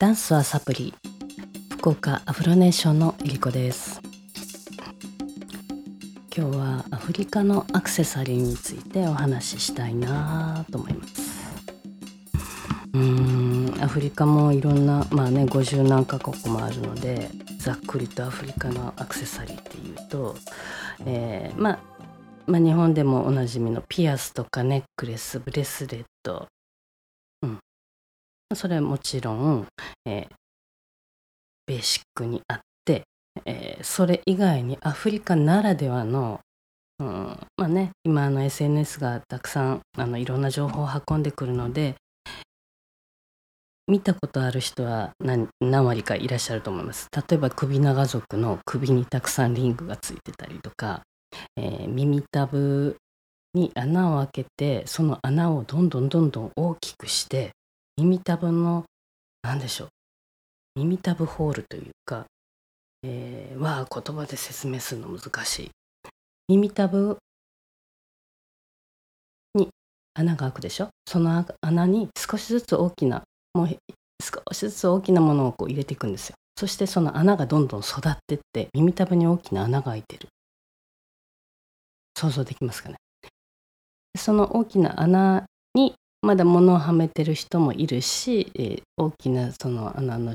ダンスはサプリ。福岡アフロネーションのえりこです。今日はアフリカのアクセサリーについてお話ししたいなと思います。うーんアフリカもいろんなまあね50何カ国もあるのでざっくりとアフリカのアクセサリーっていうと、えー、まあまあ、日本でもおなじみのピアスとかネックレスブレスレット、うん、それはもちろん、えー、ベーシックにあって、えー、それ以外にアフリカならではの、うん、まあね今あの SNS がたくさんあのいろんな情報を運んでくるので見たことある人は何何割かいらっしゃると思います。例えば首長族の首にたくさんリングがついてたりとか、えー、耳たぶに穴を開けてその穴をどんどんどんどん大きくして耳たぶの何でしょう。耳たぶホールというか、えー、は言葉で説明するの難しい。耳たぶに穴が開くでしょ？その穴に少しずつ大きなもう少しずつ大きなものをこう入れていくんですよ。そしてその穴がどんどん育ってって耳たぶに大きな穴が開いてる。想像できますかね？その大きな穴にまだ物をはめてる人もいるし、えー、大きなその穴の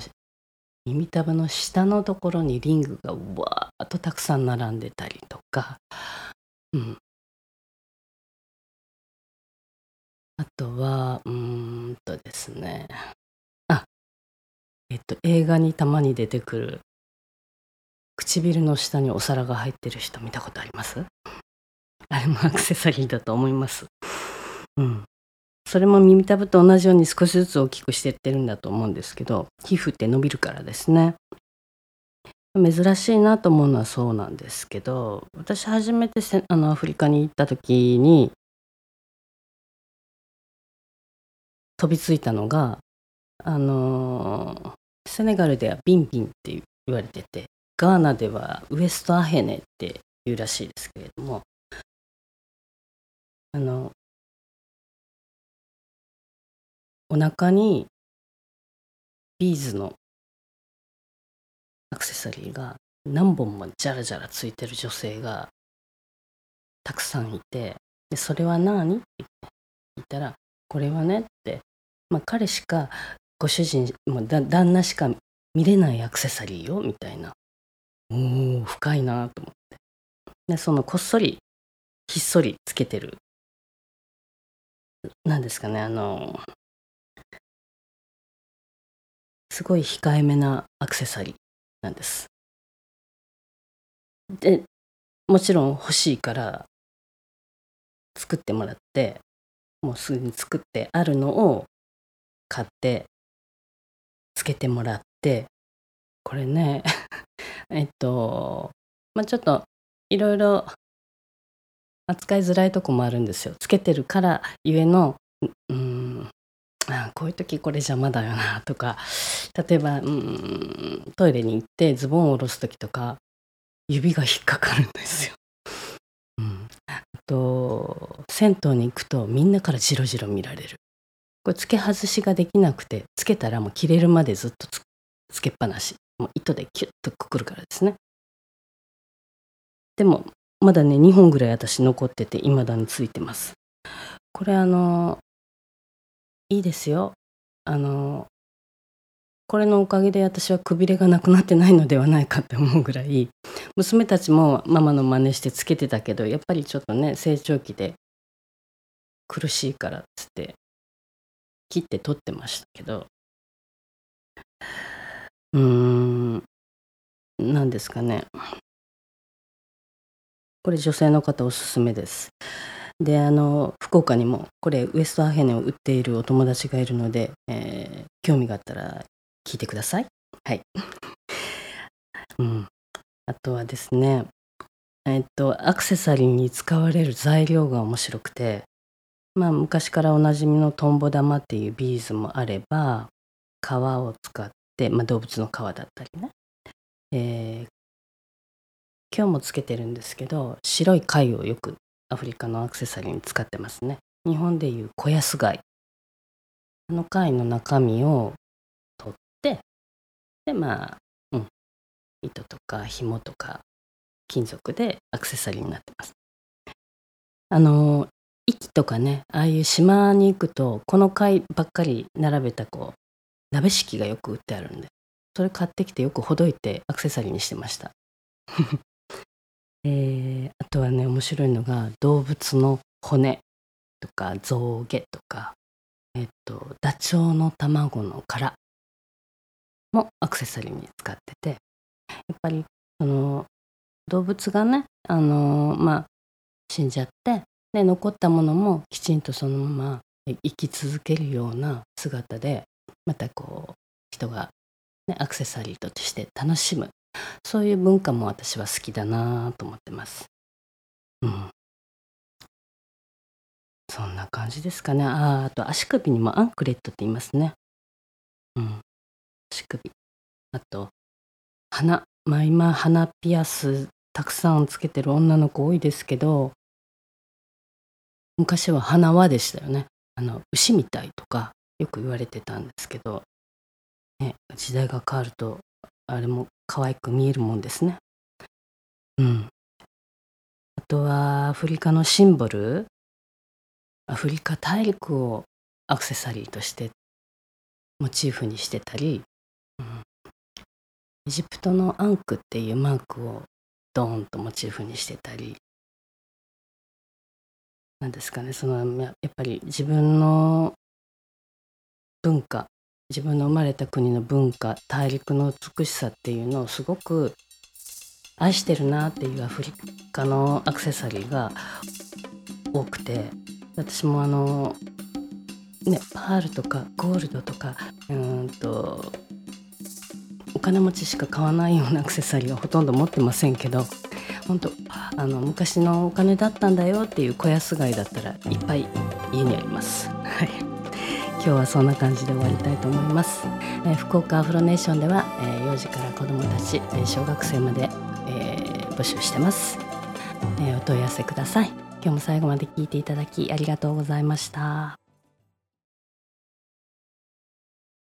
耳たぶの下のところにリングがわーっとたくさん並んでたりとか、うん、あとはうーんとですねあえっと映画にたまに出てくる唇の下にお皿が入ってる人見たことあります？あれもアクセサリーだと思います。うん。それも耳たぶと同じように少しずつ大きくしてってるんだと思うんですけど、皮膚って伸びるからですね。珍しいなと思うのはそうなんですけど、私初めてあのアフリカに行った時に、飛びついたのが、あのセネガルではビンビンって言われてて、ガーナではウエストアヘネっていうらしいですけれども、あのお腹にビーズのアクセサリーが何本もジャラジャラついてる女性がたくさんいてでそれは何？って言ったらこれはねって、まあ、彼しかご主人もだ旦那しか見れないアクセサリーよみたいな。おお深いなと思って。でそのこっそりひっそりつけてる。何ですかねあのすごい控えめなアクセサリーなんです。でもちろん欲しいから作ってもらってもうすぐに作ってあるのを買ってつけてもらってこれね えっとまあちょっといろいろ扱いづらいとこもあるんですよつけてるからゆえのうんあこういう時これ邪魔だよなとか例えばうんトイレに行ってズボンを下ろす時とか指が引っかかるんですよ。うん、あと銭湯に行くとみんなからジロジロ見られる。これ付け外しができなくてつけたらもう切れるまでずっとつけっぱなしもう糸でキュッとくくるからですね。でもまだね2本ぐらい私残ってて未だについてますこれあのいいですよ。あのこれのおかげで私はくびれがなくなってないのではないかって思うぐらい娘たちもママの真似してつけてたけどやっぱりちょっとね成長期で苦しいからっつって切って取ってましたけど。うーん何ですかね。これ女性の方おすすめです。であの福岡にもこれウエストアヘネを売っているお友達がいるので、えー、興味があったら聞いてください。はい。うん、あとはですねえっとアクセサリーに使われる材料が面白くてまあ昔からおなじみのトンボ玉っていうビーズもあれば皮を使って、まあ、動物の皮だったりね、えー、今日もつけてるんですけど白い貝をよくアフリカのアクセサリーに使ってますね日本でいう小安貝あの貝の中身を取ってでまあ、うん、糸とか紐とか金属でアクセサリーになってます。あの息とかねああいう島に行くとこの貝ばっかり並べたこう鍋敷きがよく売ってあるんでそれ買ってきてよくほどいてアクセサリーにしてました。えー、あとはね面白いのが動物の骨とか象牙とか、えっと、ダチョウの卵の殻もアクセサリーに使っててやっぱりその動物がねあのまあ死んじゃってで残ったものもきちんとそのまま生き続けるような姿でまたこう人が、ね、アクセサリーとして楽しむそういう文化も私は好きだなと思ってます。うん、そんな感じですかね。ああと足首にもアンクレットって言いますね。うん。足首。あと、鼻。まあ今、鼻ピアスたくさんつけてる女の子多いですけど、昔は鼻輪でしたよね。あの、牛みたいとかよく言われてたんですけど、ね、時代が変わると、あれも可愛く見えるもんですね。うん。あとは、アフリカのシンボル。アフリカ大陸をアクセサリーとしてモチーフにしてたり、うん、エジプトのアンクっていうマークをドーンとモチーフにしてたりなんですかねそのやっぱり自分の文化自分の生まれた国の文化大陸の美しさっていうのをすごく愛してるなっていうアフリカのアクセサリーが多くて私もあのねパールとかゴールドとかうんとお金持ちしか買わないようなアクセサリーはほとんど持ってませんけど本当あの昔のお金だったんだよっていう小安買いだったらいっぱい家にあります。はい今日はそんな感じで終わりたいと思います、えー、福岡アフロネーションでは、えー、幼児から子どもたち、えー、小学生まで、え募集してます、えお問い合わせください。今日も最後まで聞いていただきありがとうございました。